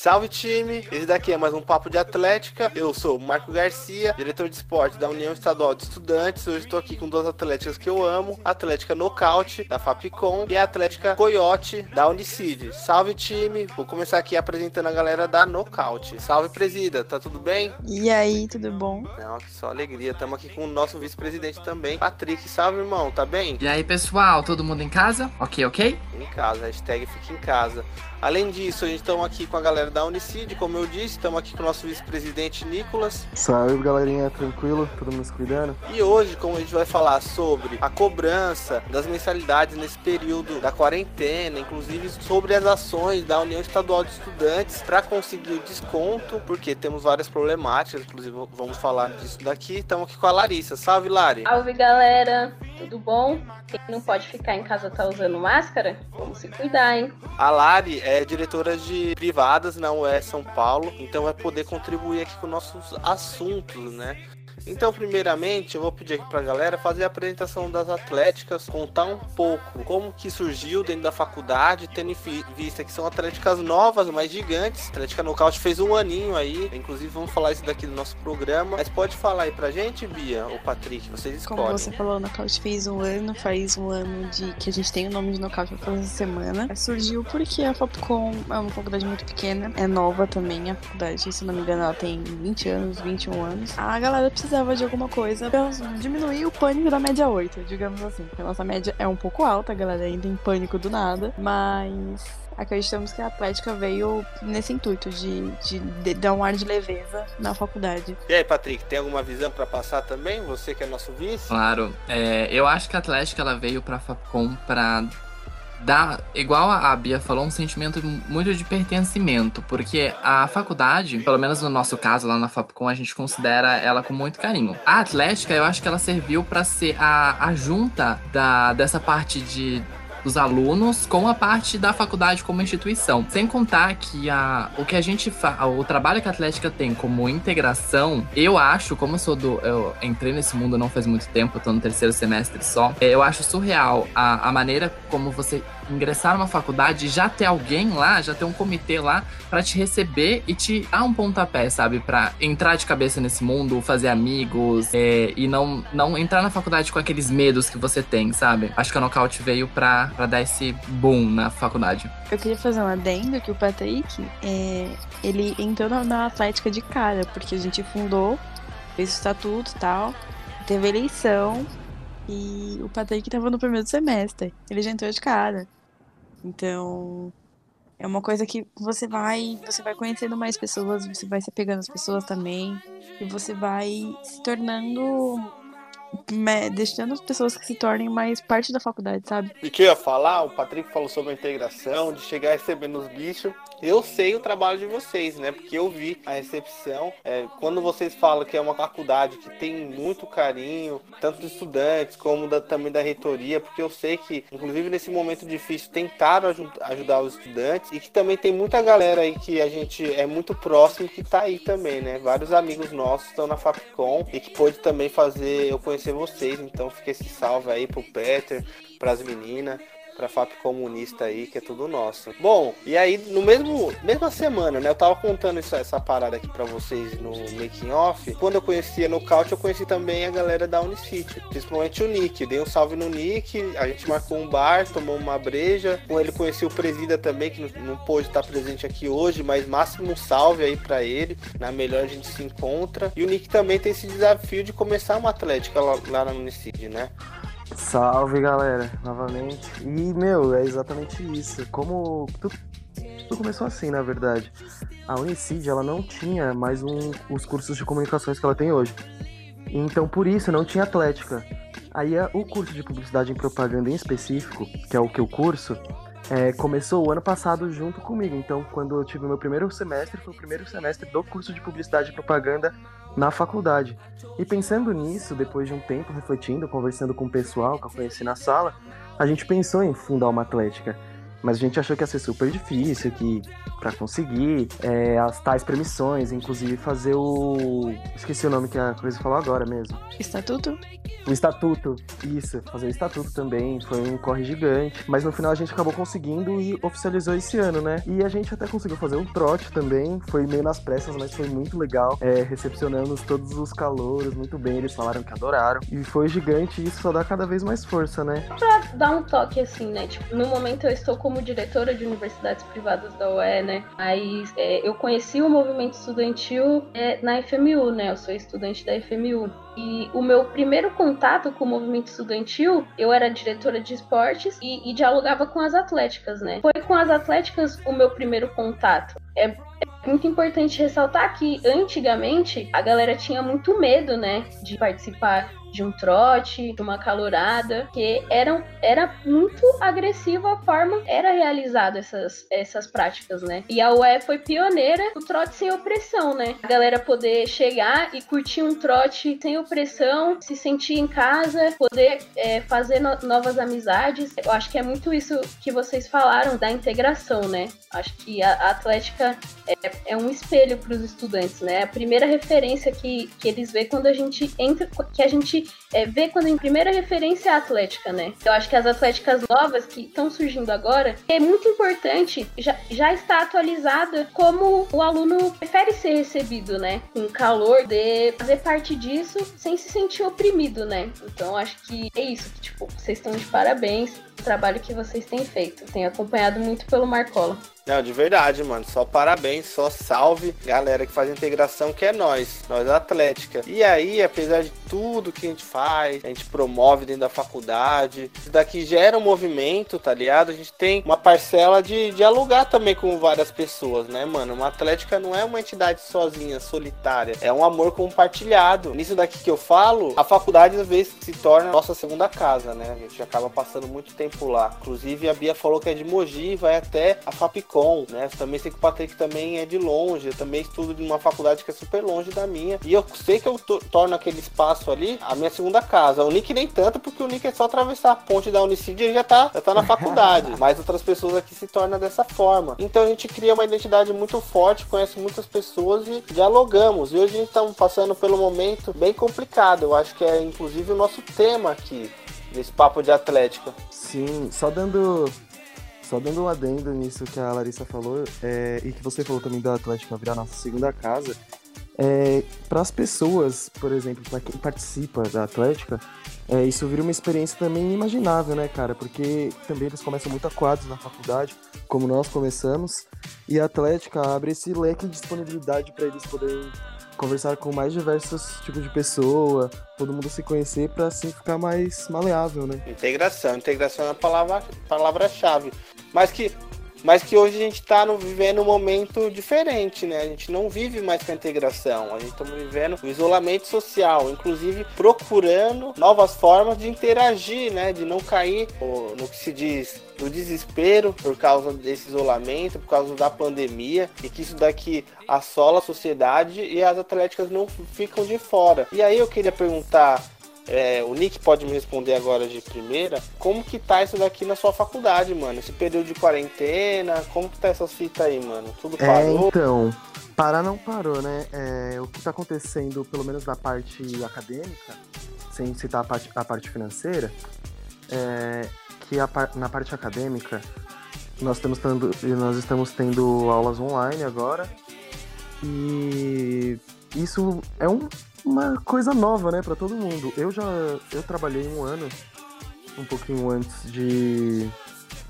Salve time! Esse daqui é mais um Papo de Atlética. Eu sou o Marco Garcia, diretor de esporte da União Estadual de Estudantes. Hoje estou aqui com duas atléticas que eu amo: a Atlética Nocaute, da Fapcom, e a Atlética Coyote, da Unicid. Salve time! Vou começar aqui apresentando a galera da Nocaute. Salve presida, tá tudo bem? E aí, tudo bom? Não, que só alegria. Estamos aqui com o nosso vice-presidente também, Patrick. Salve, irmão, tá bem? E aí, pessoal, todo mundo em casa? Ok, ok? Em casa, hashtag fica em casa. Além disso, a gente estamos aqui com a galera da Unicid, como eu disse, estamos aqui com o nosso vice-presidente Nicolas. Salve galerinha, tranquilo? Todo mundo se cuidando? E hoje, como a gente vai falar sobre a cobrança das mensalidades nesse período da quarentena, inclusive sobre as ações da União Estadual de Estudantes para conseguir o desconto, porque temos várias problemáticas, inclusive vamos falar disso daqui. Estamos aqui com a Larissa. Salve, Lari! Salve galera, tudo bom? Quem não pode ficar em casa tá usando máscara? Vamos se cuidar, hein? A Lari é diretora de privadas na UE São Paulo, então vai poder contribuir aqui com nossos assuntos, né? Então, primeiramente, eu vou pedir aqui pra galera fazer a apresentação das atléticas, contar um pouco como que surgiu dentro da faculdade, tendo em vista que são atléticas novas, mas gigantes. A Atlética Nocaute fez um aninho aí, inclusive vamos falar isso daqui no nosso programa. Mas pode falar aí pra gente, Bia ou Patrick, vocês escolhem. Como você falou, o Nocaute fez um ano, faz um ano de que a gente tem o nome de Nocaute pra fazer semana. Surgiu porque a Fapcom é uma faculdade muito pequena, é nova também, a faculdade, se não me engano, ela tem 20 anos, 21 anos. A galera precisa precisava de alguma coisa pra diminuir o pânico da média 8, digamos assim. Porque a nossa média é um pouco alta, a galera ainda em pânico do nada, mas acreditamos que a Atlética veio nesse intuito de, de, de, dar um ar de leveza na faculdade. E aí, Patrick, tem alguma visão para passar também? Você que é nosso vice? Claro, é, eu acho que a Atlética ela veio para Fapcom para dá, igual a Bia falou, um sentimento muito de pertencimento, porque a faculdade, pelo menos no nosso caso lá na Fapcom, a gente considera ela com muito carinho. A Atlética, eu acho que ela serviu para ser a, a junta da, dessa parte de dos alunos com a parte da faculdade como instituição. Sem contar que a, o que a gente faz, o trabalho que a Atlética tem como integração, eu acho, como eu sou do. Eu entrei nesse mundo não faz muito tempo, eu tô no terceiro semestre só, é, eu acho surreal a, a maneira como você ingressar numa faculdade já ter alguém lá, já ter um comitê lá para te receber e te dar um pontapé, sabe? Para entrar de cabeça nesse mundo, fazer amigos é, e não, não entrar na faculdade com aqueles medos que você tem, sabe? Acho que a Knockout veio pra, pra dar esse boom na faculdade. Eu queria fazer um adendo que o Patrick, é, ele entrou na, na Atlética de cara, porque a gente fundou, fez o estatuto e tal, teve eleição, e o Patrick tava no primeiro semestre. Ele já entrou de cara. Então, é uma coisa que você vai, você vai conhecendo mais pessoas, você vai se pegando as pessoas também, e você vai se tornando deixando as pessoas que se tornem mais parte da faculdade, sabe? E que eu ia falar, o Patrick falou sobre a integração, de chegar recebendo os bichos. Eu sei o trabalho de vocês, né? Porque eu vi a recepção. É, quando vocês falam que é uma faculdade que tem muito carinho, tanto dos estudantes como da, também da reitoria, porque eu sei que, inclusive nesse momento difícil, tentaram ajudar os estudantes e que também tem muita galera aí que a gente é muito próximo que tá aí também, né? Vários amigos nossos estão na Fapcom e que pôde também fazer eu conhecer vocês, então fica esse salve aí pro Peter, pras meninas pra FAP comunista aí, que é tudo nosso. Bom, e aí no mesmo mesma semana, né? Eu tava contando essa, essa parada aqui pra vocês no making off. Quando eu conhecia no Couch, eu conheci também a galera da Unicity, principalmente o Nick. Dei um salve no Nick, a gente marcou um bar, tomou uma breja. Com ele conheci o Presida também, que não, não pôde estar presente aqui hoje, mas máximo salve aí para ele. Na melhor a gente se encontra. E o Nick também tem esse desafio de começar uma atlética lá, lá na Unicity, né? Salve galera, novamente. E meu, é exatamente isso. Como tudo, começou assim, na verdade. A Unicid ela não tinha mais um, os cursos de comunicações que ela tem hoje. Então por isso não tinha atlética. Aí o curso de publicidade e propaganda em específico, que é o que eu curso, é, começou o ano passado junto comigo. Então, quando eu tive meu primeiro semestre, foi o primeiro semestre do curso de publicidade e propaganda na faculdade. E pensando nisso, depois de um tempo refletindo, conversando com o pessoal que eu conheci na sala, a gente pensou em fundar uma atlética. Mas a gente achou que ia ser super difícil, que para conseguir é, as tais permissões, inclusive fazer o. Esqueci o nome que a Cruz falou agora mesmo. Estatuto? O estatuto, isso, fazer o estatuto também, foi um corre gigante, mas no final a gente acabou conseguindo e oficializou esse ano, né? E a gente até conseguiu fazer um trote também, foi meio nas pressas, mas foi muito legal, é, recepcionamos todos os calouros muito bem, eles falaram que adoraram, e foi gigante e isso só dá cada vez mais força, né? Pra dar um toque assim, né? Tipo, no momento eu estou como diretora de universidades privadas da UE, né? Mas é, eu conheci o movimento estudantil é, na FMU, né? Eu sou estudante da FMU. E o meu primeiro contato com o movimento estudantil, eu era diretora de esportes e, e dialogava com as atléticas, né? Foi com as atléticas o meu primeiro contato. É, é muito importante ressaltar que antigamente a galera tinha muito medo, né, de participar de um trote, de uma calorada, que eram, era muito agressiva a forma era realizado essas, essas práticas, né? E a UE foi pioneira do trote sem opressão, né? A galera poder chegar e curtir um trote sem opressão, se sentir em casa, poder é, fazer no, novas amizades. Eu acho que é muito isso que vocês falaram da integração, né? Acho que a, a Atlética é, é um espelho para os estudantes, né? A primeira referência que, que eles vê quando a gente entra, que a gente é, vê quando em primeira referência é a Atlética, né? Eu acho que as Atléticas novas que estão surgindo agora é muito importante, já, já está atualizada como o aluno prefere ser recebido, né? Com calor, de fazer parte disso sem se sentir oprimido, né? Então acho que é isso, que, tipo, vocês estão de parabéns o trabalho que vocês têm feito. Tenho acompanhado muito pelo Marcola. Não, de verdade, mano. Só parabéns, só salve, galera que faz integração, que é nós, nós Atlética. E aí, apesar de tudo que a gente faz, a gente promove dentro da faculdade, isso daqui gera um movimento, tá ligado? A gente tem uma parcela de dialogar também com várias pessoas, né, mano? Uma Atlética não é uma entidade sozinha, solitária, é um amor compartilhado. Nisso daqui que eu falo, a faculdade às vezes se torna nossa segunda casa, né? A gente acaba passando muito tempo lá. Inclusive, a Bia falou que é de Mogi, vai até a Fapicom né? também sei que o Patrick também é de longe, eu também estudo em uma faculdade que é super longe da minha. E eu sei que eu torno aquele espaço ali a minha segunda casa. O Nick nem tanto, porque o Nick é só atravessar a ponte da Unicid e ele já tá, já tá na faculdade. Mas outras pessoas aqui se tornam dessa forma. Então a gente cria uma identidade muito forte, conhece muitas pessoas e dialogamos. E hoje a gente tá passando pelo momento bem complicado. Eu acho que é inclusive o nosso tema aqui, nesse papo de atlética. Sim, só dando só dando um adendo nisso que a Larissa falou, é, e que você falou também da Atlética virar nossa segunda casa, é, para as pessoas, por exemplo, para quem participa da Atlética, é, isso vira uma experiência também inimaginável, né, cara? Porque também eles começam muito aquados na faculdade, como nós começamos, e a Atlética abre esse leque de disponibilidade para eles poderem conversar com mais diversos tipos de pessoa, todo mundo se conhecer para assim ficar mais maleável, né? Integração, integração é a palavra palavra-chave. Mas que mas que hoje a gente está vivendo um momento diferente, né? A gente não vive mais com a integração, a gente está vivendo o isolamento social, inclusive procurando novas formas de interagir, né? De não cair no que se diz do desespero por causa desse isolamento, por causa da pandemia, e que isso daqui assola a sociedade e as atléticas não ficam de fora. E aí eu queria perguntar é, o Nick pode me responder agora de primeira. Como que tá isso daqui na sua faculdade, mano? Esse período de quarentena, como que tá essa fita aí, mano? Tudo é, parou? É, então, parar não parou, né? É, o que tá acontecendo, pelo menos na parte acadêmica, sem citar a parte, a parte financeira, é, que a, na parte acadêmica nós tendo, nós estamos tendo aulas online agora e isso é um, uma coisa nova, né, para todo mundo. Eu já eu trabalhei um ano, um pouquinho antes de,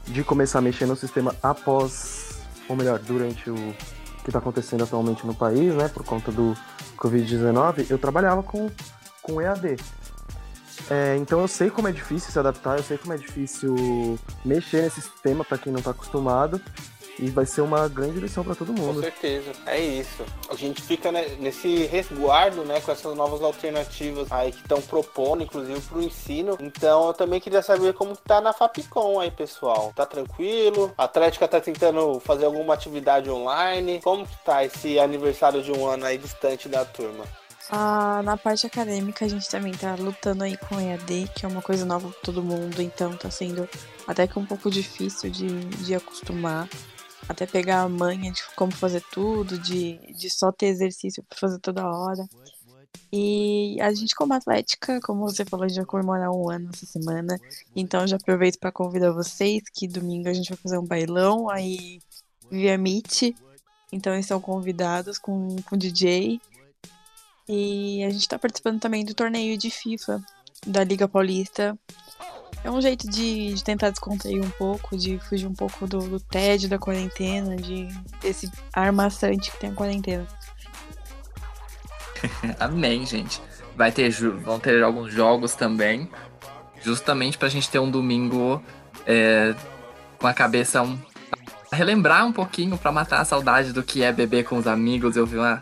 de começar a mexer no sistema após, ou melhor, durante o que está acontecendo atualmente no país, né, por conta do Covid-19, eu trabalhava com, com EAD. É, então eu sei como é difícil se adaptar, eu sei como é difícil mexer nesse sistema para quem não está acostumado. E vai ser uma grande lição para todo mundo. Com certeza, é isso. A gente fica né, nesse resguardo, né, com essas novas alternativas aí que estão propondo, inclusive para o ensino. Então eu também queria saber como tá na Fapcom aí, pessoal. Tá tranquilo? A Atlética tá tentando fazer alguma atividade online? Como que tá esse aniversário de um ano aí distante da turma? Ah, na parte acadêmica, a gente também tá lutando aí com EAD, que é uma coisa nova pra todo mundo, então tá sendo até que um pouco difícil de, de acostumar. Até pegar a manha de como fazer tudo, de, de só ter exercício pra fazer toda hora. E a gente, como atlética, como você falou, a gente vai comemorar um ano essa semana. Então já aproveito para convidar vocês que domingo a gente vai fazer um bailão aí via Meet. Então eles estão convidados com, com DJ. E a gente está participando também do torneio de FIFA da Liga Paulista. É um jeito de, de tentar descontrair um pouco, de fugir um pouco do, do tédio da quarentena, de desse armaçante que tem a quarentena. Amém, gente. Vai ter, vão ter alguns jogos também, justamente pra gente ter um domingo é, com a cabeça um, relembrar um pouquinho para matar a saudade do que é beber com os amigos e ouvir uma,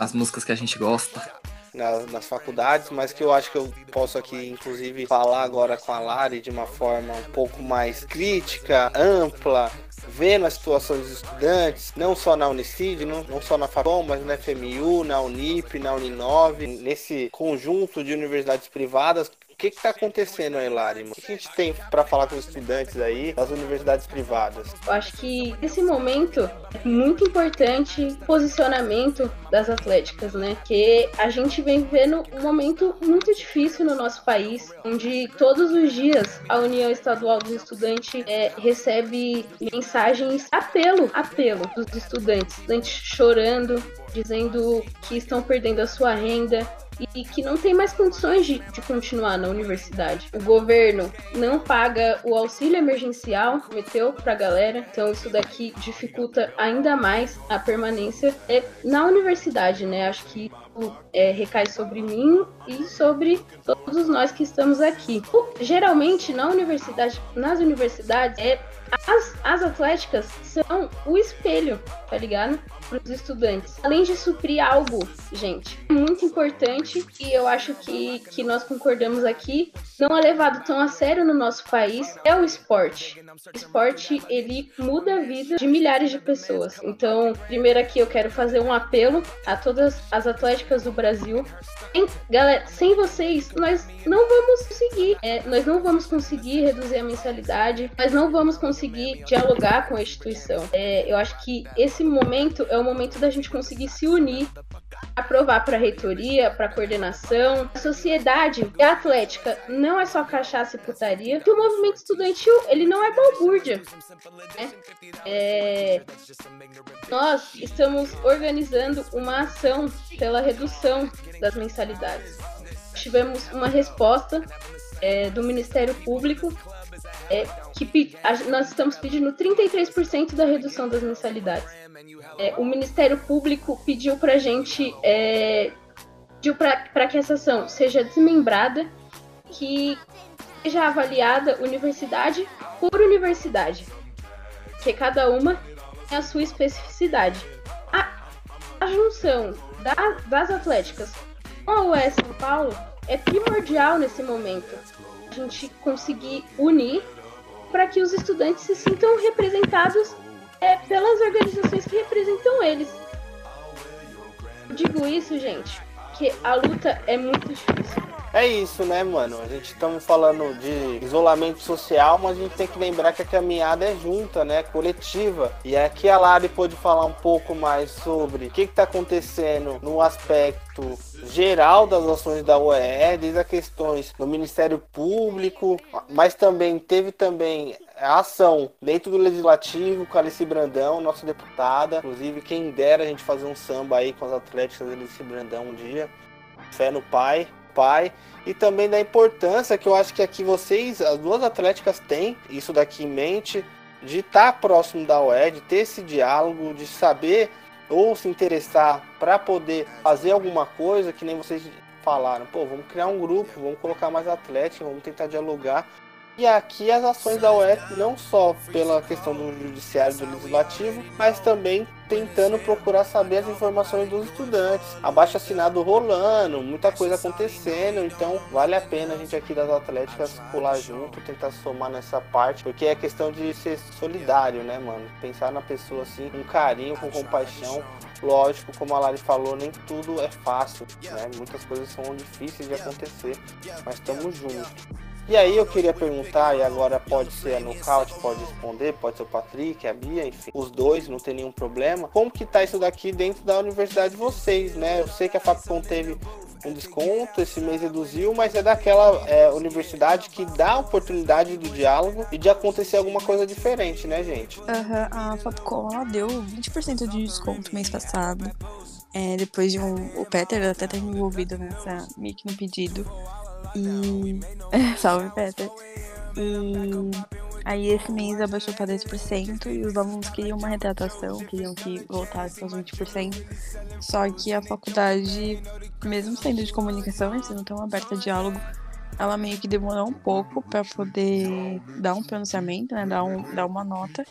as músicas que a gente gosta nas, faculdades, mas que eu acho que eu posso aqui, inclusive, falar agora com a Lari de uma forma um pouco mais crítica, ampla, vendo a situação dos estudantes, não só na Unicid, não, não só na FABOM, mas na FMU, na Unip, na Uninove, nesse conjunto de universidades privadas que está acontecendo aí, Lari? O que a gente tem para falar com os estudantes aí das universidades privadas? Eu acho que nesse momento é muito importante o posicionamento das atléticas, né? Que a gente vem vendo um momento muito difícil no nosso país, onde todos os dias a União Estadual dos Estudantes é, recebe mensagens apelo, apelo dos estudantes, estudantes chorando, dizendo que estão perdendo a sua renda, e que não tem mais condições de, de continuar na universidade. O governo não paga o auxílio emergencial, meteu pra galera, então isso daqui dificulta ainda mais a permanência é, na universidade, né? Acho que é, recai sobre mim e sobre todos nós que estamos aqui. Geralmente na universidade, nas universidades, é, as, as atléticas são o espelho, tá ligado? Para os estudantes. Além de suprir algo, gente, muito importante e eu acho que, que nós concordamos aqui, não é levado tão a sério no nosso país, é o esporte. O esporte, ele muda a vida de milhares de pessoas. Então, primeiro aqui eu quero fazer um apelo a todas as atléticas do Brasil. Em, galera, sem vocês, nós não vamos conseguir. É, nós não vamos conseguir reduzir a mensalidade, nós não vamos conseguir dialogar com a instituição. É, eu acho que esse momento é o momento da gente conseguir se unir aprovar para a reitoria, para a coordenação. A sociedade a atlética não é só cachaça e putaria. Que o movimento estudantil, ele não é balbúrdia. Né? É... Nós estamos organizando uma ação pela redução das mensalidades. Tivemos uma resposta é, do Ministério Público é, que a, nós estamos pedindo 33% da redução das mensalidades. É, o Ministério Público pediu para a gente, é, pediu para que essa ação seja desmembrada, que seja avaliada universidade por universidade, que cada uma tem a sua especificidade. A, a junção da, das atléticas com a US São Paulo é primordial nesse momento. A gente conseguir unir para que os estudantes se sintam representados é, pelas organizações que representam eles. Eu digo isso, gente, que a luta é muito difícil. É isso, né, mano? A gente estamos falando de isolamento social, mas a gente tem que lembrar que a caminhada é junta, né? Coletiva. E aqui a Lari pode falar um pouco mais sobre o que está acontecendo no aspecto geral das ações da OEE, desde as questões do Ministério Público, mas também teve também a ação dentro do Legislativo com a Alice Brandão, nossa deputada. Inclusive, quem dera a gente fazer um samba aí com as atléticas da Alice Brandão um dia. Fé no pai pai e também da importância que eu acho que aqui vocês, as duas atléticas têm isso daqui em mente, de estar tá próximo da UE, de ter esse diálogo, de saber ou se interessar para poder fazer alguma coisa, que nem vocês falaram, pô, vamos criar um grupo, vamos colocar mais atlética, vamos tentar dialogar. E aqui as ações da UES não só pela questão do judiciário do legislativo, mas também tentando procurar saber as informações dos estudantes. Abaixo assinado rolando, muita coisa acontecendo, então vale a pena a gente aqui das Atléticas pular junto, tentar somar nessa parte, porque é questão de ser solidário, né, mano? Pensar na pessoa assim, com carinho, com compaixão. Lógico, como a Lari falou, nem tudo é fácil, né? Muitas coisas são difíceis de acontecer, mas estamos juntos. E aí eu queria perguntar, e agora pode ser a Nocaute, pode responder, pode ser o Patrick, a Bia, enfim, os dois, não tem nenhum problema. Como que tá isso daqui dentro da universidade de vocês, né? Eu sei que a Fapcom teve um desconto, esse mês reduziu, mas é daquela é, universidade que dá oportunidade do diálogo e de acontecer alguma coisa diferente, né, gente? Uhum, a Fapcom deu 20% de desconto mês passado. É, depois de um. O Peter até tá envolvido nessa meio que no pedido. E. Salve, Peter. E aí esse mês abaixou para 10% e os alunos queriam uma retratação, queriam que voltasse aos 20%. Só que a faculdade, mesmo sendo de comunicação e sendo tão aberta a diálogo, ela meio que demorou um pouco para poder dar um pronunciamento, né? Dar, um, dar uma nota.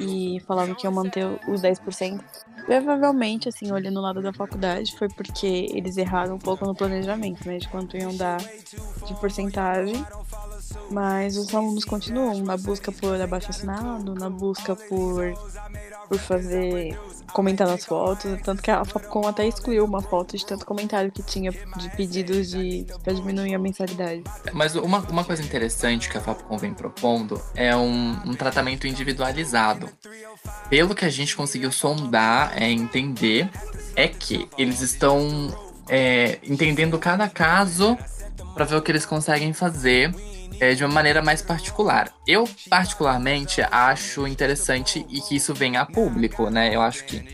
E falavam que iam manter os 10%. Provavelmente, assim, olhando o lado da faculdade, foi porque eles erraram um pouco no planejamento, né? De quanto iam dar de porcentagem. Mas os alunos continuam na busca por abaixo assinado, na busca por, por fazer comentar nas fotos, tanto que a Fapcom até excluiu uma foto de tanto comentário que tinha de pedidos de para diminuir a mensalidade. Mas uma, uma coisa interessante que a Fapcom vem propondo é um, um tratamento individualizado. Pelo que a gente conseguiu sondar, é entender, é que eles estão é, entendendo cada caso para ver o que eles conseguem fazer é, de uma maneira mais particular. Eu, particularmente, acho interessante e que isso venha a público, né? Eu acho que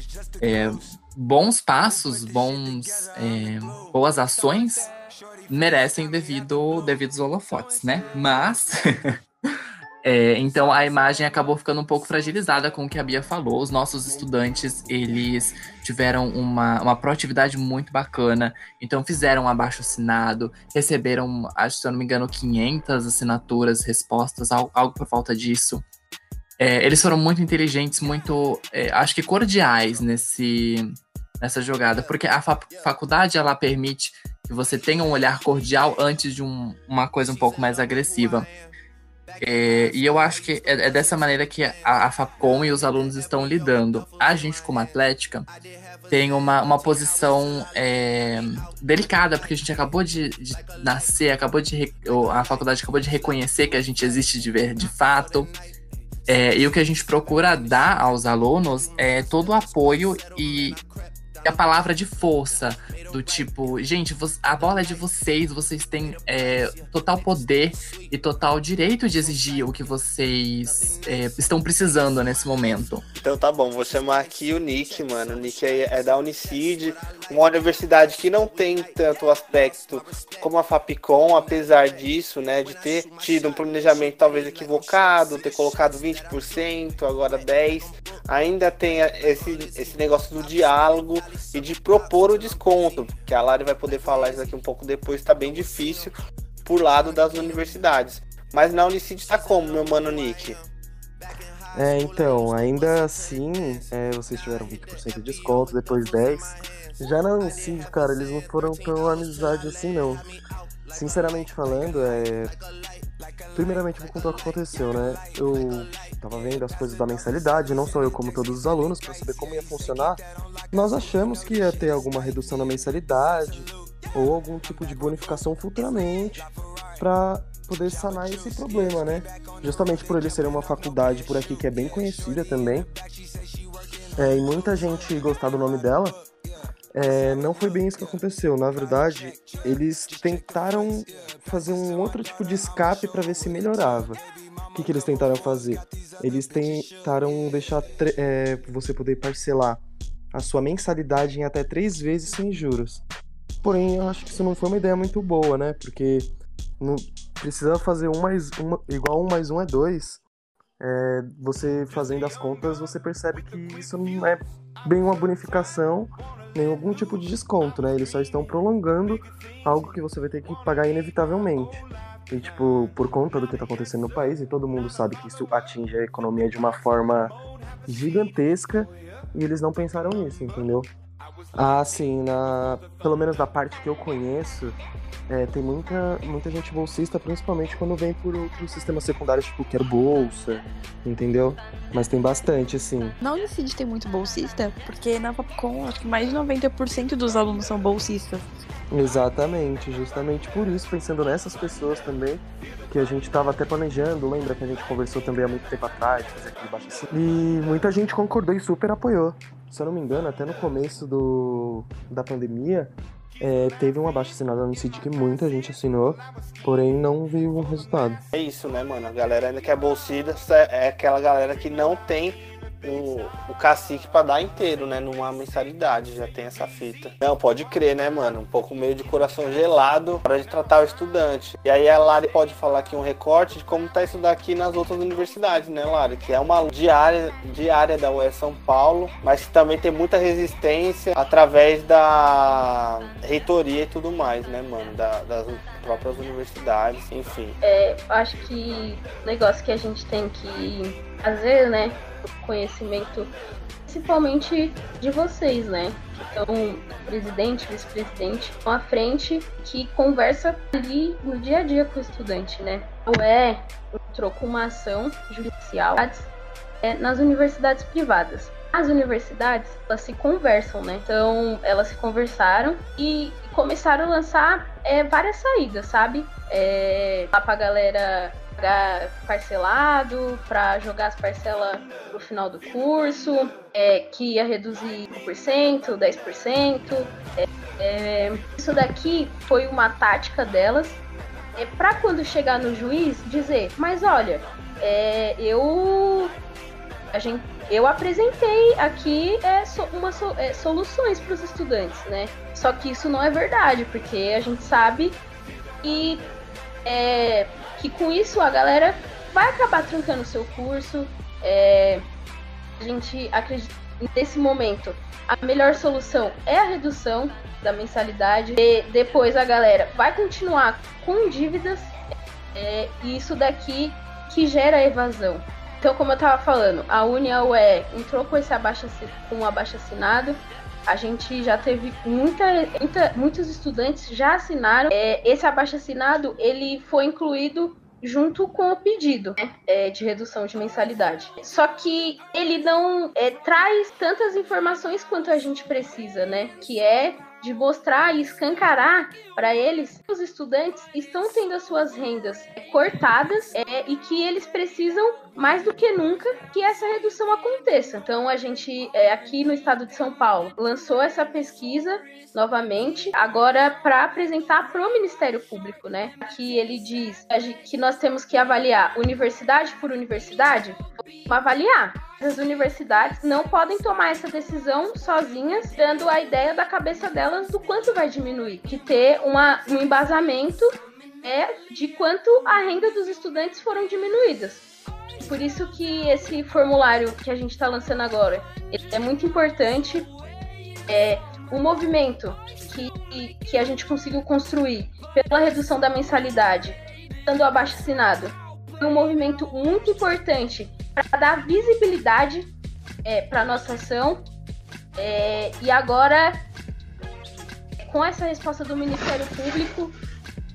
é, bons passos, bons, é, boas ações merecem devido devidos holofotes, né? Mas É, então a imagem acabou ficando um pouco fragilizada com o que a Bia falou. Os nossos estudantes, eles tiveram uma, uma proatividade muito bacana. Então fizeram um abaixo assinado, receberam, acho, se eu não me engano, 500 assinaturas, respostas, algo, por falta disso. É, eles foram muito inteligentes, muito, é, acho que cordiais nesse, nessa jogada, porque a faculdade ela permite que você tenha um olhar cordial antes de um, uma coisa um pouco mais agressiva. É, e eu acho que é, é dessa maneira que a, a e os alunos estão lidando. A gente, como Atlética, tem uma, uma posição é, delicada, porque a gente acabou de, de, nascer, acabou de. A faculdade acabou de reconhecer que a gente existe de, ver, de fato. É, e o que a gente procura dar aos alunos é todo o apoio e a palavra de força, do tipo, gente, a bola é de vocês, vocês têm é, total poder e total direito de exigir o que vocês é, estão precisando nesse momento. Então tá bom, vou chamar aqui o Nick, mano. O Nick é, é da Unicid, uma universidade que não tem tanto aspecto como a Fapcom, apesar disso, né, de ter tido um planejamento talvez equivocado, ter colocado 20%, agora 10%, ainda tem esse, esse negócio do diálogo e de propor o desconto, que a Lari vai poder falar isso aqui um pouco depois, está bem difícil por lado das universidades. Mas na Unicid está como, meu mano Nick? É, então, ainda assim, é, vocês tiveram 20% de desconto, depois 10%. Já na Unicid, cara, eles não foram tão amizade assim, não. Sinceramente falando, é, Primeiramente, vou contar o que aconteceu, né? Eu tava vendo as coisas da mensalidade, não só eu, como todos os alunos, para saber como ia funcionar. Nós achamos que ia ter alguma redução na mensalidade ou algum tipo de bonificação futuramente para poder sanar esse problema, né? Justamente por ele ser uma faculdade por aqui que é bem conhecida também. É, e muita gente gostar do nome dela. É, não foi bem isso que aconteceu. Na verdade, eles tentaram fazer um outro tipo de escape para ver se melhorava. O que, que, eles tentaram fazer? Eles tentaram deixar é, você poder parcelar a sua mensalidade em até três vezes sem juros. Porém, eu acho que isso não foi uma ideia muito boa, né? Porque não precisa fazer um mais um igual um mais um é dois. É, você fazendo as contas, você percebe que isso não é bem uma bonificação nem algum tipo de desconto, né? Eles só estão prolongando algo que você vai ter que pagar inevitavelmente. E, tipo, por conta do que tá acontecendo no país, e todo mundo sabe que isso atinge a economia de uma forma gigantesca, e eles não pensaram nisso, entendeu? Ah, sim, na... pelo menos da parte que eu conheço, é, tem muita, muita gente bolsista, principalmente quando vem por outros sistemas secundários, tipo, quer bolsa, entendeu? Mas tem bastante, assim. Na Unicid tem muito bolsista, porque na Fapcom acho que mais de 90% dos alunos são bolsistas. Exatamente, justamente por isso, pensando nessas pessoas também, que a gente estava até planejando, lembra que a gente conversou também há muito tempo atrás, fazer aquele baixo. E muita gente concordou e super apoiou. Se eu não me engano, até no começo do, da pandemia, é, teve uma baixa assinada no CID que muita gente assinou, porém não viu um resultado. É isso, né, mano? A galera ainda que é bolsida é aquela galera que não tem o, o cacique para dar inteiro, né? Numa mensalidade, já tem essa fita. Não, pode crer, né, mano? Um pouco meio de coração gelado para de tratar o estudante. E aí a Lari pode falar aqui um recorte de como tá isso daqui nas outras universidades, né, Lari? Que é uma diária, diária da UE São Paulo, mas que também tem muita resistência através da reitoria e tudo mais, né, mano? Da, das próprias universidades, enfim. É, acho que o negócio que a gente tem que fazer, né? conhecimento, principalmente de vocês, né? Então, presidente, vice-presidente, à frente, que conversa ali no dia a dia com o estudante, né? Ou é entrou com uma ação judicial é, nas universidades privadas. As universidades, elas se conversam, né? Então, elas se conversaram e começaram a lançar é, várias saídas, sabe? É, lá pra galera pagar parcelado, para jogar as parcelas no final do curso, é, que ia reduzir 1%, 10%. É, é, isso daqui foi uma tática delas é, para quando chegar no juiz dizer, mas olha, é, eu gente, eu apresentei aqui é, so, uma, é, soluções para os estudantes, né? Só que isso não é verdade, porque a gente sabe que é, que com isso a galera vai acabar trancando o seu curso. É, a gente acredita nesse momento a melhor solução é a redução da mensalidade. E depois a galera vai continuar com dívidas. É, e isso daqui que gera evasão. Então, como eu estava falando, a União é entrou com esse abaixo com um abaixo assinado. A gente já teve muita, muita muitos estudantes já assinaram. É, esse abaixo assinado ele foi incluído junto com o pedido né, é, de redução de mensalidade. Só que ele não é, traz tantas informações quanto a gente precisa, né? Que é de mostrar e escancarar para eles que os estudantes estão tendo as suas rendas cortadas é, e que eles precisam mais do que nunca que essa redução aconteça. Então a gente é, aqui no estado de São Paulo lançou essa pesquisa novamente agora para apresentar para o Ministério Público, né? Que ele diz que nós temos que avaliar universidade por universidade, avaliar as universidades não podem tomar essa decisão sozinhas, dando a ideia da cabeça delas do quanto vai diminuir. Que ter uma, um embasamento é de quanto a renda dos estudantes foram diminuídas. Por isso que esse formulário que a gente está lançando agora é muito importante. É um movimento que, que a gente conseguiu construir pela redução da mensalidade, dando abaixo assinado, é um movimento muito importante para dar visibilidade é, para nossa ação. É, e agora, com essa resposta do Ministério Público,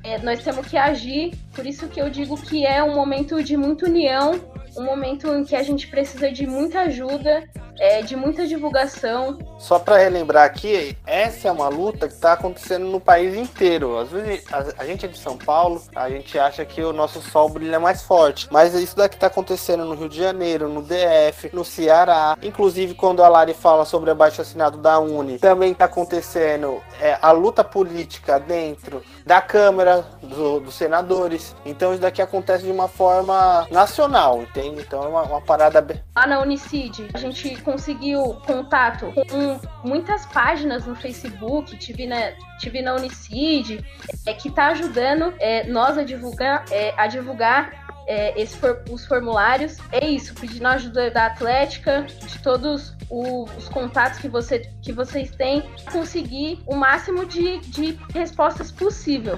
é, nós temos que agir. Por isso que eu digo que é um momento de muita união, um momento em que a gente precisa de muita ajuda é, de muita divulgação. Só para relembrar aqui, essa é uma luta que está acontecendo no país inteiro. Às vezes a, a, gente é de São Paulo, a gente acha que o nosso sol brilha mais forte, mas isso daqui está acontecendo no Rio de Janeiro, no DF, no Ceará. Inclusive quando a Lari fala sobre o abaixo assinado da Uni, também está acontecendo é, a luta política dentro da Câmara do, dos senadores. Então isso daqui acontece de uma forma nacional, entende? Então é uma, uma parada. Lá na Unicid, a gente conseguiu contato com muitas páginas no Facebook, tive na, tive na Unicid, é, que está ajudando é, nós a divulgar, é, a divulgar é, esse os formulários. É isso, pedindo a ajuda da Atlética, de todos o, os contatos que, você, que vocês têm, conseguir o máximo de, de respostas possível.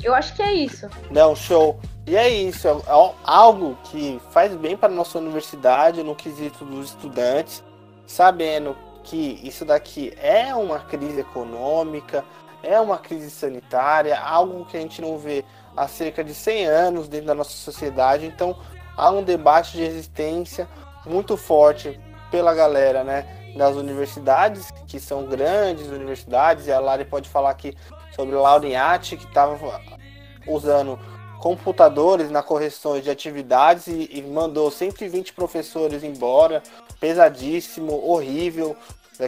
Eu acho que é isso. Não, show. E é isso, é algo que faz bem para nossa universidade no quesito dos estudantes, sabendo que isso daqui é uma crise econômica, é uma crise sanitária, algo que a gente não vê há cerca de 100 anos dentro da nossa sociedade. Então, há um debate de resistência muito forte pela galera, né, das universidades, que são grandes universidades, e a Lari pode falar aqui sobre o Lauriati, que estava usando computadores na correção de atividades e, e, mandou 120 professores embora, pesadíssimo, horrível,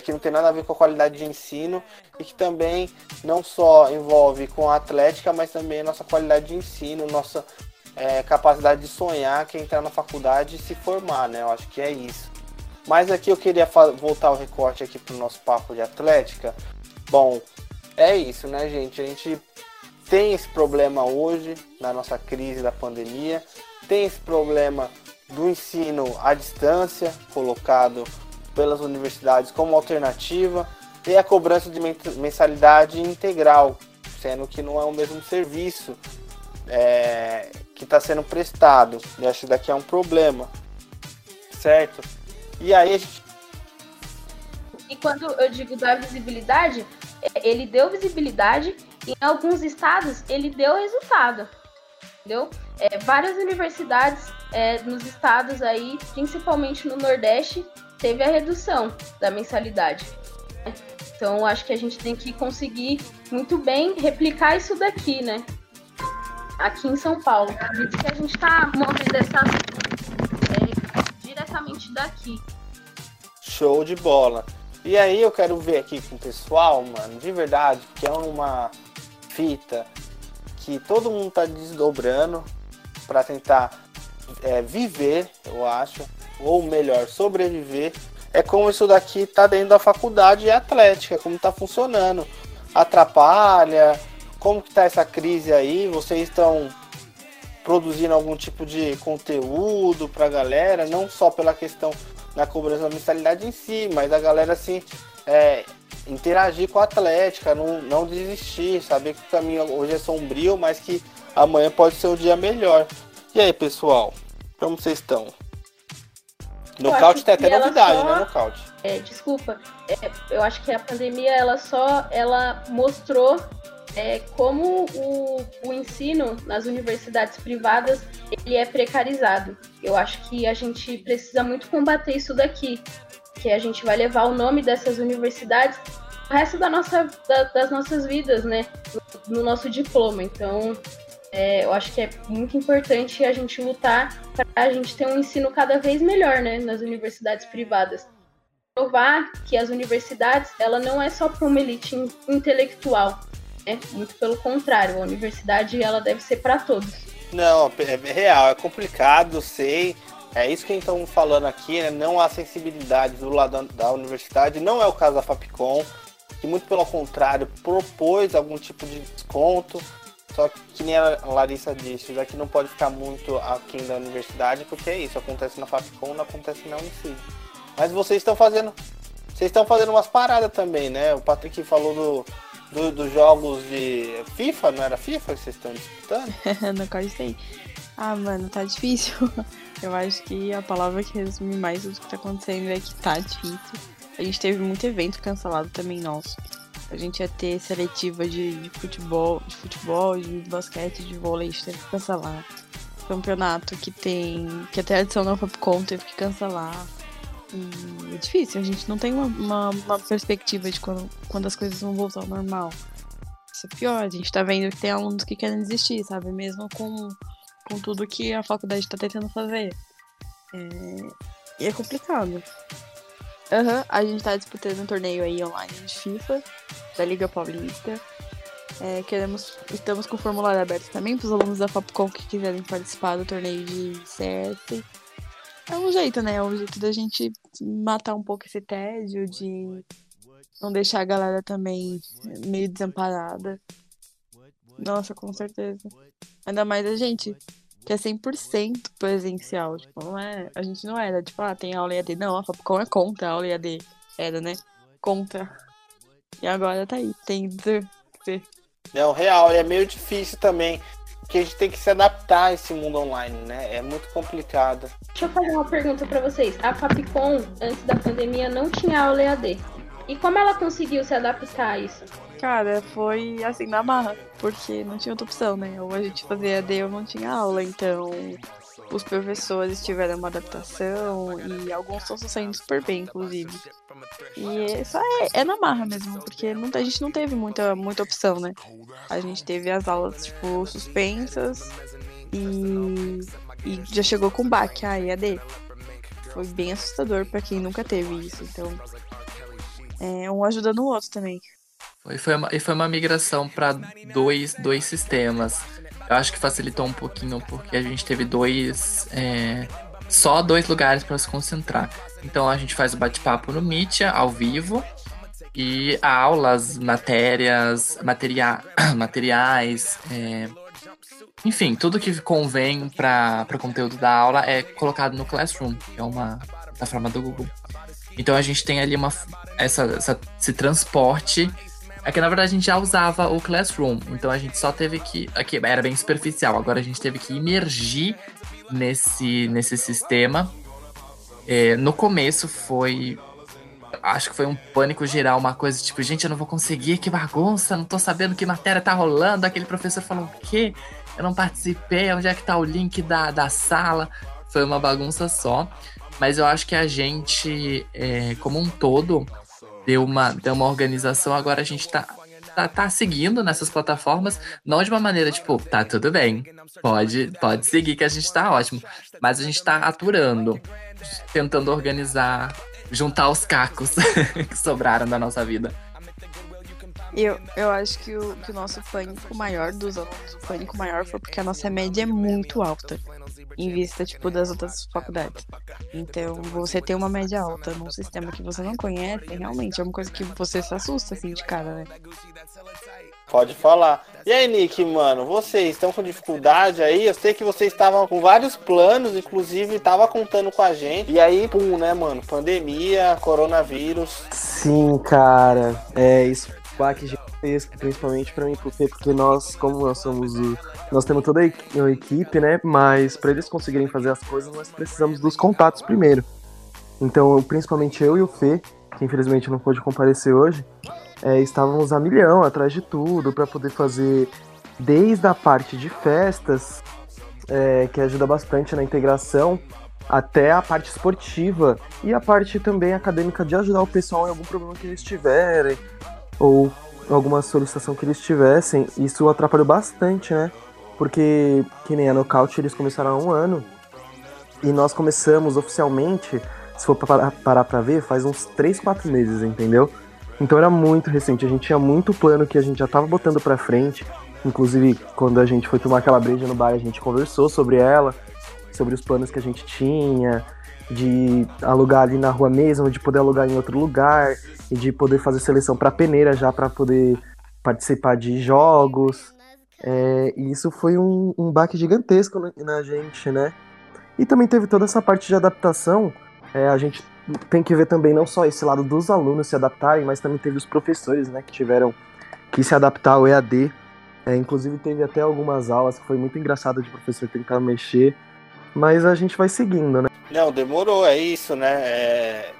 que não tem nada a ver com a qualidade de ensino e que também não só envolve com a atlética, mas também a nossa qualidade de ensino, nossa é, capacidade de sonhar, que é entrar na faculdade e se formar, né? Eu acho que é isso. Mas aqui eu queria voltar o recorte aqui para o nosso papo de atlética. Bom, é isso, né, gente? A gente tem esse problema hoje na nossa crise da pandemia, tem esse problema do ensino à distância colocado pelas universidades como alternativa e a cobrança de mensalidade integral, sendo que não é o mesmo serviço é, que está sendo prestado. E acho que daqui é um problema, certo? E aí a gente... E quando eu digo da visibilidade, ele deu visibilidade em alguns estados ele deu resultado, entendeu? É, várias universidades é, nos estados aí, principalmente no Nordeste, teve a redução da mensalidade. Então acho que a gente tem que conseguir muito bem replicar isso daqui, né? Aqui em São Paulo. Isso que a gente está movendo essa é, diretamente daqui. Show de bola. E aí eu quero ver aqui com o pessoal, mano, de verdade, que é uma fita que todo mundo tá desdobrando para tentar é, viver, eu acho, ou melhor, sobreviver. É como isso daqui tá dentro da faculdade atlética, como tá funcionando. Atrapalha, como que tá essa crise aí? Vocês estão produzindo algum tipo de conteúdo pra galera, não só pela questão na cobrança da mensalidade em si, mas a galera assim é, interagir com a Atlética, não, não desistir, saber que o caminho hoje é sombrio, mas que amanhã pode ser um dia melhor. E aí, pessoal, como vocês estão? Nocaute tem até novidade, só... né? Nocaute. É, desculpa, é, eu acho que a pandemia ela só ela mostrou é, como o, o ensino nas universidades privadas ele é precarizado. Eu acho que a gente precisa muito combater isso daqui, que a gente vai levar o nome dessas universidades o resto da nossa, da, das nossas vidas, né, no, no nosso diploma. Então, é, eu acho que é muito importante a gente lutar para a gente ter um ensino cada vez melhor, né, nas universidades privadas. Provar que as universidades, ela não é só para uma elite intelectual, né? Muito pelo contrário, a universidade ela deve ser para todos. Não, é real, é complicado, sei. É isso que estamos falando aqui, né? Não há sensibilidade do lado da universidade, não é o caso da Fapcom, que muito pelo contrário propôs algum tipo de desconto. Só que, que nem a Larissa disse, isso aqui não pode ficar muito aquém da universidade, porque é isso, acontece na Fapcom, não acontece na Unicid. Mas vocês estão fazendo. Vocês estão fazendo umas paradas também, né? O Patrick falou do, do, dos jogos de FIFA, não era FIFA que vocês estão disputando? não gostei. Ah, mano, tá difícil. Eu acho que a palavra que resume mais o que tá acontecendo é que tá difícil. A gente teve muito evento cancelado também nosso. A gente ia ter seletiva de, de futebol, de futebol, de basquete, de vôlei, a gente teve que cancelar. Campeonato que tem. que até a edição da Fapcom teve que cancelar. E é difícil, a gente não tem uma, uma, uma, perspectiva de quando, quando as coisas vão voltar ao normal. Isso é pior, a gente tá vendo que tem alunos que querem desistir, sabe? Mesmo com, com tudo que a faculdade tá tentando fazer. É... E é complicado. Uhum, a gente tá disputando um torneio aí online de FIFA, da Liga Paulista. É, queremos, estamos com o formulário aberto também para os alunos da Fapcom que quiserem participar do torneio de CS. É um jeito, né? É um jeito da gente matar um pouco esse tédio, de não deixar a galera também meio desamparada. Nossa, com certeza. Ainda mais a gente, que é 100% presencial. Tipo, não é, a gente não era, tipo, ah, tem aula EAD. Não, a Fapcom é contra a aula EAD. Era, né? Contra. E agora tá aí. Tem Não, real, é meio difícil também, porque a gente tem que se adaptar a esse mundo online, né? É muito complicado. Deixa eu fazer uma pergunta para vocês. A Fapcom, antes da pandemia, não tinha aula EAD. E como ela conseguiu se adaptar a isso? Cara, foi assim na marra, porque não tinha outra opção, né? Ou a gente fazia EAD ou não tinha aula, então os professores tiveram uma adaptação e alguns estão saindo super bem, inclusive. E só é, é na marra mesmo, porque a gente não teve muita, muita opção, né? A gente teve as aulas, tipo, suspensas e, e já chegou com baque a EAD. Foi bem assustador para quem nunca teve isso, então é um ajudando o outro também. E foi uma, e foi uma migração para dois, dois sistemas. Eu acho que facilitou um pouquinho porque a gente teve dois. É, só dois lugares para se concentrar. Então a gente faz o bate-papo no Meet ao vivo e aulas, matérias, materia, materiais, é, enfim, tudo que convém para o conteúdo da aula é colocado no Classroom, que é uma plataforma do Google. Então a gente tem ali uma, essa, essa, esse transporte é que na verdade a gente já usava o Classroom, então a gente só teve que. Aqui era bem superficial, agora a gente teve que imergir nesse, nesse sistema. É, no começo foi. Acho que foi um pânico geral, uma coisa tipo, gente, eu não vou conseguir, que bagunça, não tô sabendo que matéria tá rolando. Aquele professor falou o quê? Eu não participei, onde é que tá o link da, da sala? Foi uma bagunça só. Mas eu acho que a gente, é, como um todo, deu uma, deu uma organização, agora a gente tá, tá, tá seguindo nessas plataformas, não de uma maneira tipo, tá tudo bem, pode, pode seguir que a gente tá ótimo, mas a gente tá aturando, tentando organizar, juntar os cacos que sobraram da nossa vida. Eu, eu acho que o, que o nosso pânico maior dos alunos, o pânico maior foi porque a nossa média é muito alta em vista, tipo, das outras faculdades. Então, você ter uma média alta num sistema que você não conhece, realmente é uma coisa que você se assusta, assim, de cara, né? Pode falar. E aí, Nick, mano, vocês estão com dificuldade aí? Eu sei que vocês estavam com vários planos, inclusive tava contando com a gente. E aí, pum, né, mano? Pandemia, coronavírus. Sim, cara. É, isso baque gigantesco, principalmente para mim, porque, porque nós, como nós somos o. Nós temos toda a equipe, né? Mas para eles conseguirem fazer as coisas, nós precisamos dos contatos primeiro. Então, principalmente eu e o Fê, que infelizmente não pôde comparecer hoje, é, estávamos a milhão atrás de tudo para poder fazer desde a parte de festas, é, que ajuda bastante na integração, até a parte esportiva e a parte também acadêmica de ajudar o pessoal em algum problema que eles tiverem, ou alguma solicitação que eles tivessem, isso atrapalhou bastante, né? Porque, que nem a Nocaute, eles começaram há um ano e nós começamos oficialmente, se for parar pra, pra ver, faz uns 3, 4 meses, entendeu? Então era muito recente, a gente tinha muito plano que a gente já tava botando pra frente. Inclusive, quando a gente foi tomar aquela breja no bar, a gente conversou sobre ela, sobre os planos que a gente tinha, de alugar ali na rua mesmo, de poder alugar em outro lugar, e de poder fazer seleção para peneira já para poder participar de jogos. É, e isso foi um, um baque gigantesco na, gente, né? E também teve toda essa parte de adaptação. É, a gente tem que ver também não só esse lado dos alunos se adaptarem, mas também teve os professores, né, que tiveram que se adaptar ao EAD. É, inclusive teve até algumas aulas que foi muito engraçado de professor tentar mexer, mas a gente vai seguindo, né? Não, demorou, é isso, né? É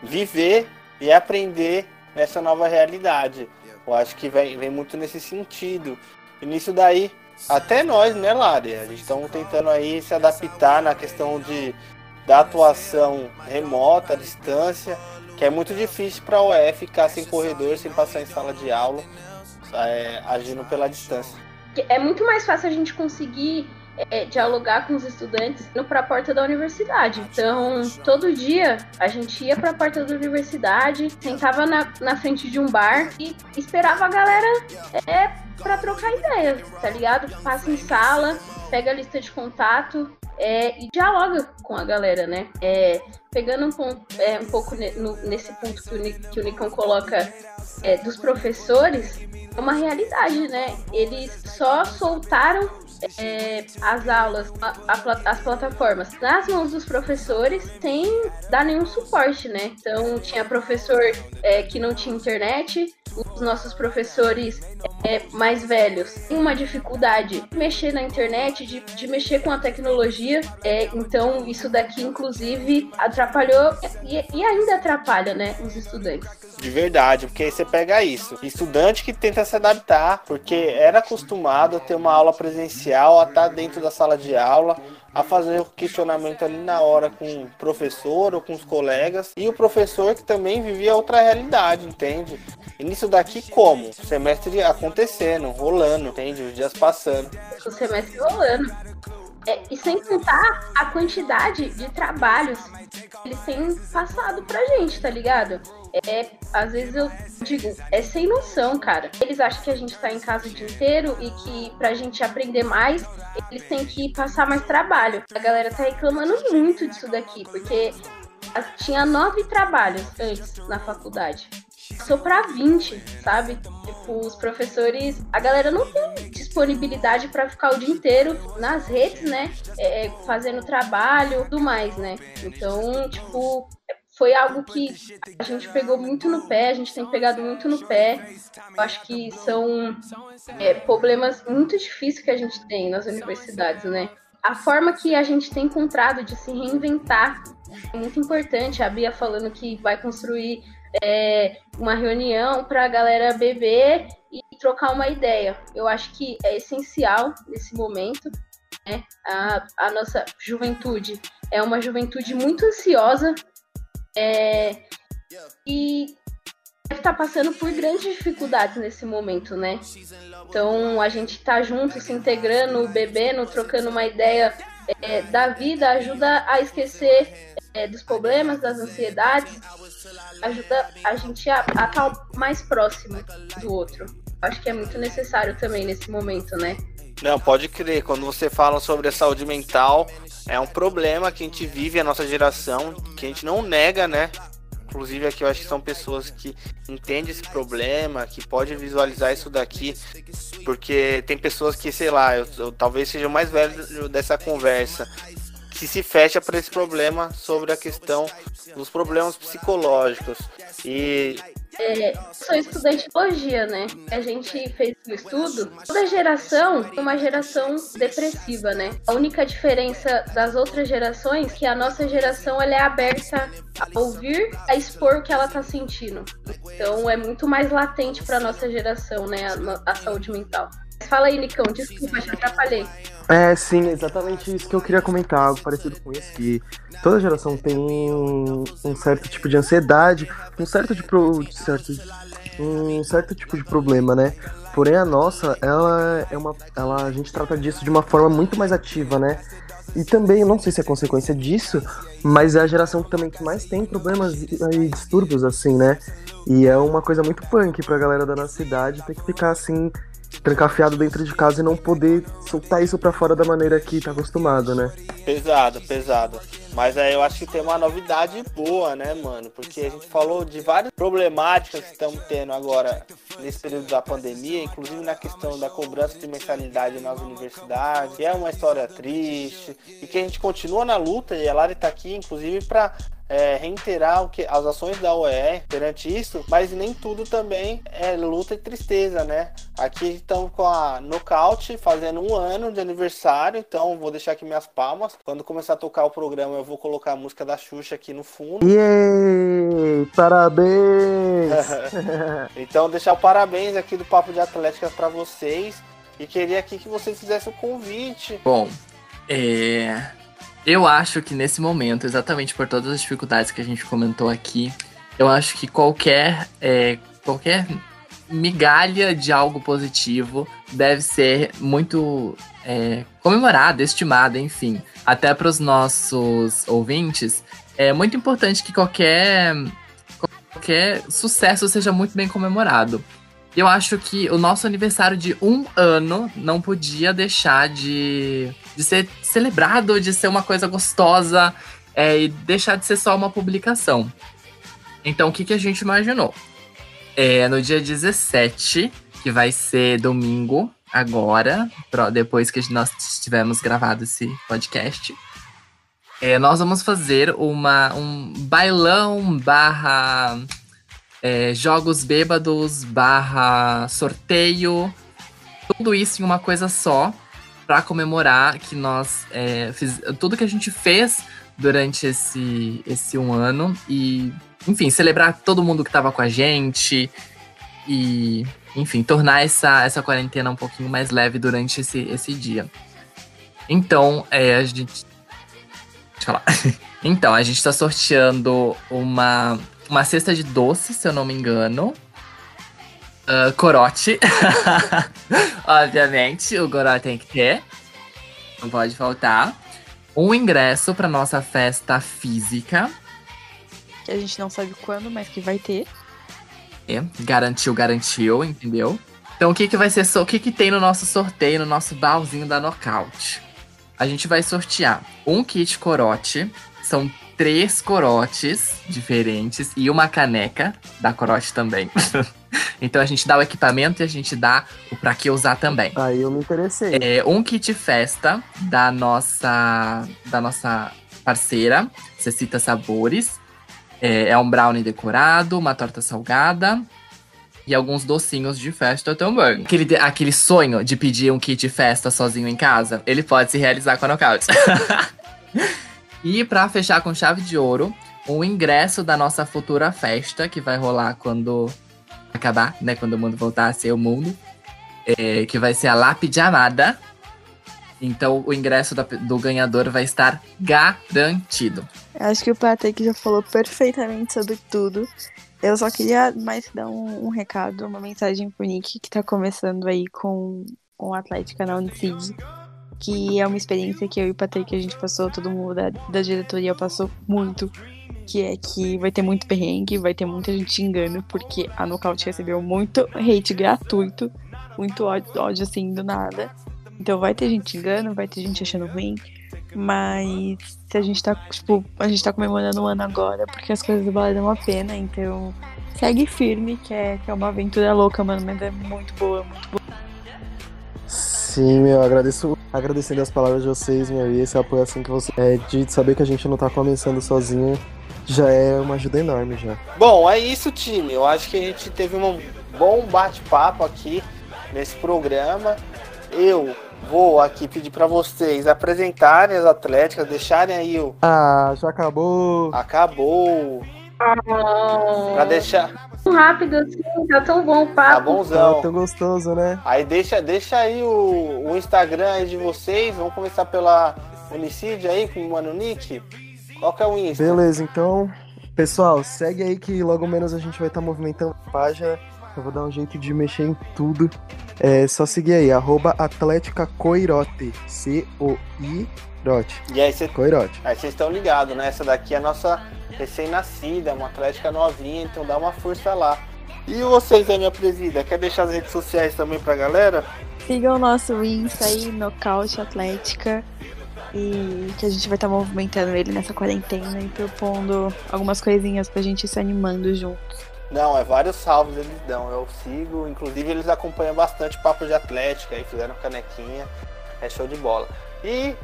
viver e aprender nessa nova realidade. Eu acho que vem, vem muito nesse sentido. E nisso daí, até nós, né, Lari? A gente estamos tentando aí se adaptar na questão de, da atuação remota, à distância, que é muito difícil para a UE ficar sem corredor, sem passar em sala de aula, é, agindo pela distância. É muito mais fácil a gente conseguir é, dialogar com os estudantes indo para a porta da universidade. Então, todo dia a gente ia para a porta da universidade, sentava na, na frente de um bar e esperava a galera é, para trocar ideia, tá ligado? Passa em sala, pega a lista de contato é, e dialoga com a galera, né? É, pegando um, ponto, é, um pouco ne, no, nesse ponto que o, que o Nicão coloca é, dos professores, é uma realidade, né? Eles só soltaram é, as aulas, a, a, as plataformas nas mãos dos professores sem dar nenhum suporte, né? Então tinha professor é, que não tinha internet, os nossos professores é, mais velhos têm uma dificuldade de mexer na internet, de, de mexer com a tecnologia. É, então, isso daqui, inclusive, atrapalhou e, e ainda atrapalha, né, os estudantes. De verdade, porque aí você pega isso. Estudante que tenta se adaptar, porque era acostumado a ter uma aula presencial, a estar dentro da sala de aula, a fazer o questionamento ali na hora com o professor ou com os colegas, e o professor que também vivia outra realidade, entende? E nisso daqui como? O semestre acontecendo, rolando, entende? Os dias passando. O semestre rolando. É, e sem contar a quantidade de trabalhos que eles têm passado pra gente, tá ligado? É, às vezes eu digo, é sem noção, cara. Eles acham que a gente tá em casa o dia inteiro e que pra gente aprender mais, eles têm que passar mais trabalho. A galera tá reclamando muito disso daqui, porque tinha nove trabalhos antes na faculdade passou para 20, sabe? Tipo, os professores, a galera não tem disponibilidade para ficar o dia inteiro nas redes, né? É fazendo trabalho, tudo mais, né? Então, tipo, foi algo que a gente pegou muito no pé, a gente tem pegado muito no pé. Eu acho que são é, problemas muito difíceis que a gente tem nas universidades, né? A forma que a gente tem encontrado de se reinventar é muito importante. A Bia falando que vai construir é, uma reunião para a galera beber e trocar uma ideia. Eu acho que é essencial nesse momento. Né? A, a nossa juventude é uma juventude muito ansiosa é, e deve estar tá passando por grandes dificuldades nesse momento, né? Então a gente tá junto, se integrando, bebendo, trocando uma ideia é, da vida ajuda a esquecer é, dos problemas, das ansiedades, ajuda a gente a estar tá mais próximo do outro. Acho que é muito necessário também nesse momento, né? Não, pode crer. Quando você fala sobre a saúde mental, é um problema que a gente vive, a nossa geração, que a gente não nega, né? Inclusive aqui eu acho que são pessoas que entendem esse problema, que podem visualizar isso daqui, porque tem pessoas que, sei lá, eu, eu talvez seja o mais velho dessa conversa, que se fecha para esse problema sobre a questão dos problemas psicológicos. E é, sou estudante de biologia, né? A gente fez um estudo. Toda geração é uma geração depressiva, né? A única diferença das outras gerações é que a nossa geração ela é aberta a ouvir, a expor o que ela tá sentindo. Então é muito mais latente para nossa geração, né? A, a saúde mental. Fala aí, Nicão, desculpa, te atrapalhei. É, sim, exatamente isso que eu queria comentar, algo parecido com isso, que toda geração tem um, um certo tipo de ansiedade, um certo, de pro, certo, um certo tipo de problema, né? Porém a nossa, ela é uma. Ela, a gente trata disso de uma forma muito mais ativa, né? E também, não sei se é consequência disso, mas é a geração também que mais tem problemas e distúrbios, assim, né? E é uma coisa muito punk pra galera da nossa cidade ter que ficar assim, trancafiado dentro de casa e não poder soltar isso para fora da maneira que tá acostumado, né? Pesado, pesado. Mas aí eu acho que tem uma novidade boa, né, mano? Porque a gente falou de várias problemáticas que estamos tendo agora nesse período da pandemia, inclusive na questão da cobrança de mensalidade nas universidades, que é uma história triste, e que a gente continua na luta, e a Lari tá aqui, inclusive, para é, reiterar o que, as ações da OER perante isso, mas nem tudo também é luta e tristeza, né? Aqui estamos com a Nocaute fazendo um ano de aniversário, então vou deixar aqui minhas palmas. Quando começar a tocar o programa, eu vou colocar a música da Xuxa aqui no fundo. Yay! Parabéns! então, deixar o parabéns aqui do Papo de Atlética para vocês. E queria aqui que vocês fizessem o convite. Bom, é eu acho que nesse momento, exatamente por todas as dificuldades que a gente comentou aqui, eu acho que qualquer, é, qualquer migalha de algo positivo deve ser muito é, comemorada, estimada, enfim. Até para os nossos ouvintes, é muito importante que qualquer, qualquer sucesso seja muito bem comemorado. Eu acho que o nosso aniversário de um ano não podia deixar de, de ser celebrado, de ser uma coisa gostosa é, e deixar de ser só uma publicação. Então, o que, que a gente imaginou? É, no dia 17, que vai ser domingo, agora, depois que nós tivermos gravado esse podcast, é, nós vamos fazer uma, um bailão barra é, jogos bêbados, barra sorteio, tudo isso em uma coisa só, para comemorar que nós é, fiz, tudo que a gente fez durante esse, esse um ano e, enfim, celebrar todo mundo que estava com a gente e, enfim, tornar essa, essa quarentena um pouquinho mais leve durante esse, esse dia. Então, é, a gente. Deixa eu falar. Então, a gente está sorteando uma, uma cesta de doces, se eu não me engano. Uh, corote. Obviamente, o corote tem que ter. Não pode faltar. Um ingresso para nossa festa física. Que a gente não sabe quando, mas que vai ter. É, garantiu, garantiu, entendeu? Então, o que, que vai ser. O que, que tem no nosso sorteio, no nosso balzinho da Knockout? A gente vai sortear um kit corote. São três corotes diferentes e uma caneca da corote também. então a gente dá o equipamento e a gente dá o pra que usar também. Aí eu me interessei. É um kit festa da nossa da nossa parceira, Cecita Sabores. É, é um brownie decorado, uma torta salgada e alguns docinhos de festa também. Aquele, aquele sonho de pedir um kit festa sozinho em casa, ele pode se realizar com a Knockout. E para fechar com chave de ouro, o ingresso da nossa futura festa, que vai rolar quando acabar, né? Quando o mundo voltar a ser o mundo. É, que vai ser a Lápide Amada. Então o ingresso da, do ganhador vai estar garantido. Acho que o Patrick já falou perfeitamente sobre tudo. Eu só queria mais dar um, um recado, uma mensagem pro Nick, que tá começando aí com o Atlética na Unicid que é uma experiência que eu e o Patrick a gente passou, todo mundo da, da diretoria passou muito, que é que vai ter muito perrengue, vai ter muita gente engano, porque a Nocaute recebeu muito hate gratuito, muito ódio, ódio assim do nada. Então vai ter gente engano, vai ter gente achando ruim, mas se a gente tá, tipo, a gente tá comemorando um ano agora, porque as coisas valem uma pena, então segue firme, que é, que é uma aventura louca, mano, mas é muito boa, muito boa. Sim, meu, agradeço, agradecendo as palavras de vocês, meu, e esse apoio assim que você. É, de saber que a gente não tá começando sozinho, já é uma ajuda enorme já. Bom, é isso, time. Eu acho que a gente teve um bom bate-papo aqui nesse programa. Eu vou aqui pedir para vocês apresentarem as atléticas, deixarem aí o. Ah, já acabou! Acabou! Oh. Pra deixar. Tão rápido assim, tá tão bom o papo. Tá bonzão. Tá tão gostoso, né? Aí deixa, deixa aí o, o Instagram aí de vocês. Vamos começar pela Unicid aí com o Mano Nick. Qual que é o Insta? Beleza, então. Pessoal, segue aí que logo menos a gente vai estar tá movimentando a página. Eu vou dar um jeito de mexer em tudo. É só seguir aí, arroba Atlética Coirote. C-O-I. Rote. E aí vocês Coirote. aí vocês estão ligados, né? Essa daqui é a nossa recém-nascida, uma atlética novinha, então dá uma força lá. E vocês aí, minha presida, quer deixar as redes sociais também pra galera? Sigam o nosso Insta aí, Nocaute Atlética. E que a gente vai estar movimentando ele nessa quarentena e propondo algumas coisinhas pra gente ir se animando juntos. Não, é vários salvos eles dão, eu sigo, inclusive eles acompanham bastante papo de atlética aí, fizeram canequinha, é show de bola. E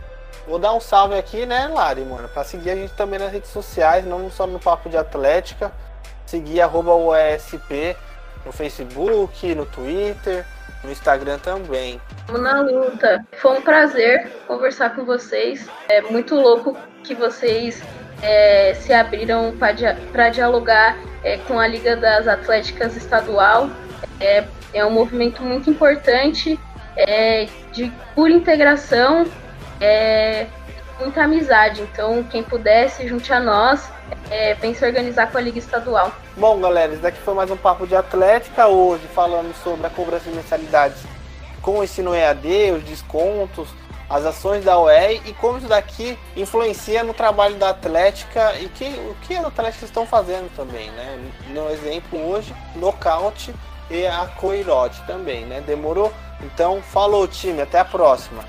vou dar um salve aqui, né, Lari, mano, pra seguir a gente também nas redes sociais, não só no papo de atlética, seguir arroba UESP no Facebook, no Twitter, no Instagram também. Vamos na luta. Foi um prazer conversar com vocês. É muito louco que vocês é, se abriram para dialogar é, com a Liga das Atléticas Estadual. É, é um movimento muito importante é, de pura integração, é, muita amizade. Então, quem puder, se junte a nós, é, vem se organizar com a Liga Estadual. Bom, galera, esse daqui foi mais um papo de atlética hoje, falando sobre a cobrança de mensalidades com o ensino EAD, os descontos, as ações da UE e como isso daqui influencia no trabalho da Atlética e que, o que as Atléticas estão fazendo também, né? No exemplo hoje, nocaute e a Coirote também, né? Demorou? Então, falou time, até a próxima.